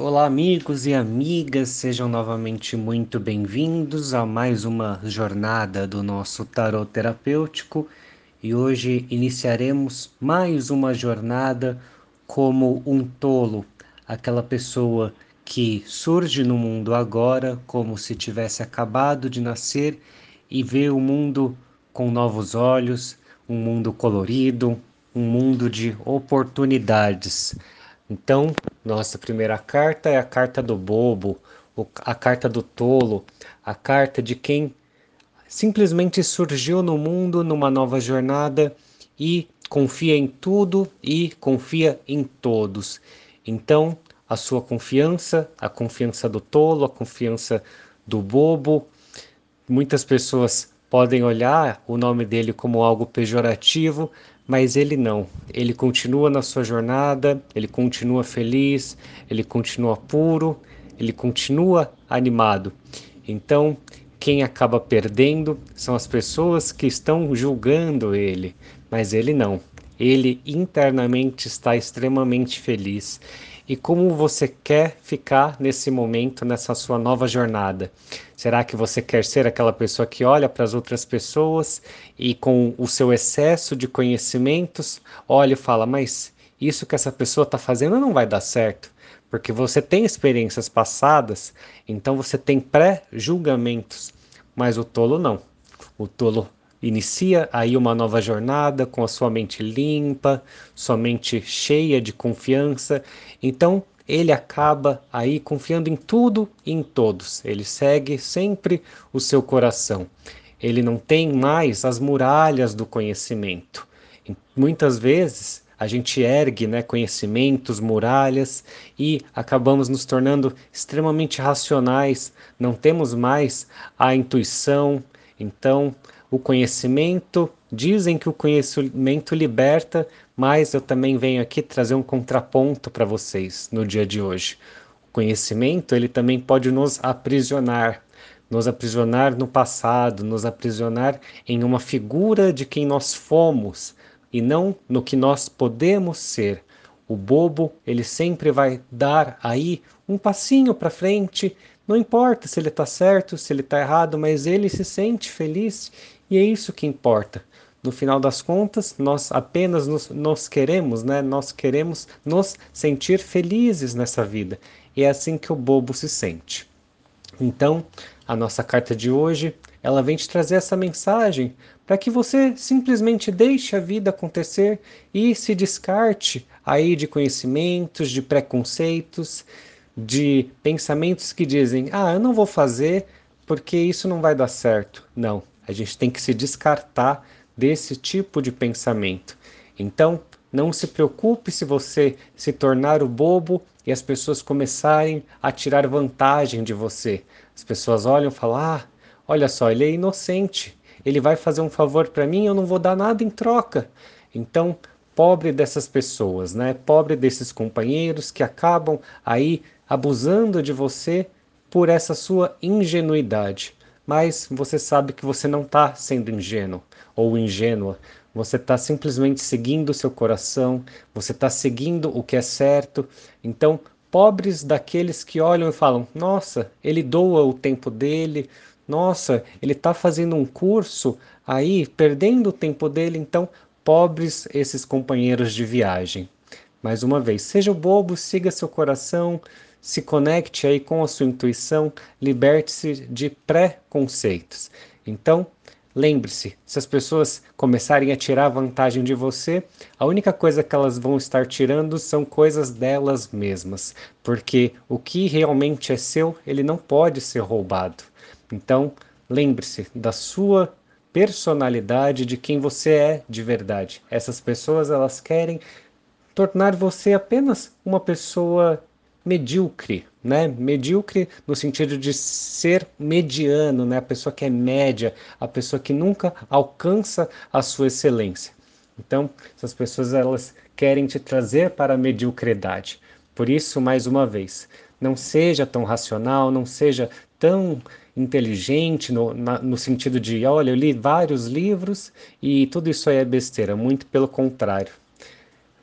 Olá, amigos e amigas, sejam novamente muito bem-vindos a mais uma jornada do nosso tarot terapêutico e hoje iniciaremos mais uma jornada como um tolo, aquela pessoa que surge no mundo agora como se tivesse acabado de nascer e vê o mundo com novos olhos, um mundo colorido, um mundo de oportunidades. Então, nossa primeira carta é a carta do bobo, a carta do tolo, a carta de quem simplesmente surgiu no mundo numa nova jornada e confia em tudo e confia em todos. Então, a sua confiança, a confiança do tolo, a confiança do bobo, muitas pessoas podem olhar o nome dele como algo pejorativo, mas ele não. Ele continua na sua jornada, ele continua feliz, ele continua puro, ele continua animado. Então, quem acaba perdendo são as pessoas que estão julgando ele, mas ele não. Ele internamente está extremamente feliz e como você quer ficar nesse momento, nessa sua nova jornada. Será que você quer ser aquela pessoa que olha para as outras pessoas e, com o seu excesso de conhecimentos, olha e fala: Mas isso que essa pessoa está fazendo não vai dar certo? Porque você tem experiências passadas, então você tem pré-julgamentos, mas o tolo não. O tolo inicia aí uma nova jornada com a sua mente limpa, sua mente cheia de confiança. Então, ele acaba aí confiando em tudo e em todos. Ele segue sempre o seu coração. Ele não tem mais as muralhas do conhecimento. Muitas vezes a gente ergue né, conhecimentos, muralhas e acabamos nos tornando extremamente racionais, não temos mais a intuição. Então, o conhecimento, dizem que o conhecimento liberta, mas eu também venho aqui trazer um contraponto para vocês no dia de hoje. O conhecimento, ele também pode nos aprisionar, nos aprisionar no passado, nos aprisionar em uma figura de quem nós fomos e não no que nós podemos ser. O bobo, ele sempre vai dar aí um passinho para frente, não importa se ele está certo, se ele está errado, mas ele se sente feliz e é isso que importa. No final das contas, nós apenas nos, nos queremos, né? Nós queremos nos sentir felizes nessa vida. E é assim que o bobo se sente. Então, a nossa carta de hoje, ela vem te trazer essa mensagem para que você simplesmente deixe a vida acontecer e se descarte aí de conhecimentos, de preconceitos, de pensamentos que dizem: "Ah, eu não vou fazer porque isso não vai dar certo". Não, a gente tem que se descartar desse tipo de pensamento. Então, não se preocupe se você se tornar o bobo e as pessoas começarem a tirar vantagem de você. As pessoas olham e falam: "Ah, olha só, ele é inocente. Ele vai fazer um favor para mim, eu não vou dar nada em troca". Então, pobre dessas pessoas, né? Pobre desses companheiros que acabam aí abusando de você por essa sua ingenuidade mas você sabe que você não está sendo ingênuo ou ingênua. Você está simplesmente seguindo o seu coração, você está seguindo o que é certo. Então, pobres daqueles que olham e falam: Nossa, ele doa o tempo dele, nossa, ele está fazendo um curso aí, perdendo o tempo dele. Então, pobres esses companheiros de viagem. Mais uma vez, seja bobo, siga seu coração, se conecte aí com a sua intuição, liberte-se de pré-conceitos. Então, lembre-se, se as pessoas começarem a tirar vantagem de você, a única coisa que elas vão estar tirando são coisas delas mesmas, porque o que realmente é seu, ele não pode ser roubado. Então, lembre-se da sua personalidade, de quem você é de verdade. Essas pessoas, elas querem tornar você apenas uma pessoa medíocre, né? Medíocre no sentido de ser mediano, né? A pessoa que é média, a pessoa que nunca alcança a sua excelência. Então, essas pessoas elas querem te trazer para a mediocridade. Por isso, mais uma vez, não seja tão racional, não seja tão inteligente no, na, no sentido de, olha, eu li vários livros e tudo isso aí é besteira. Muito pelo contrário.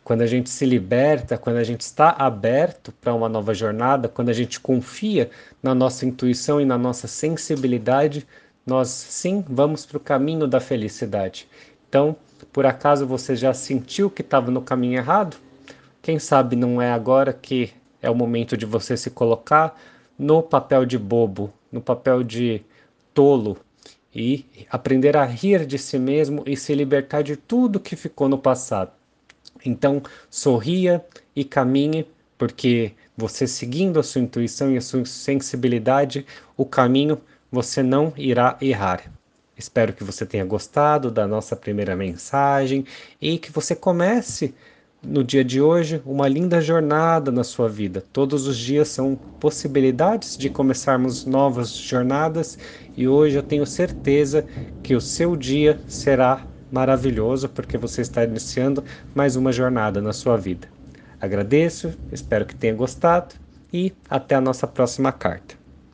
Quando a gente se liberta, quando a gente está aberto para uma nova jornada, quando a gente confia na nossa intuição e na nossa sensibilidade, nós sim vamos para o caminho da felicidade. Então, por acaso você já sentiu que estava no caminho errado? Quem sabe não é agora que é o momento de você se colocar no papel de bobo, no papel de tolo e aprender a rir de si mesmo e se libertar de tudo que ficou no passado. Então, sorria e caminhe, porque você seguindo a sua intuição e a sua sensibilidade, o caminho você não irá errar. Espero que você tenha gostado da nossa primeira mensagem e que você comece no dia de hoje uma linda jornada na sua vida. Todos os dias são possibilidades de começarmos novas jornadas e hoje eu tenho certeza que o seu dia será maravilhoso porque você está iniciando mais uma jornada na sua vida. Agradeço, espero que tenha gostado e até a nossa próxima carta.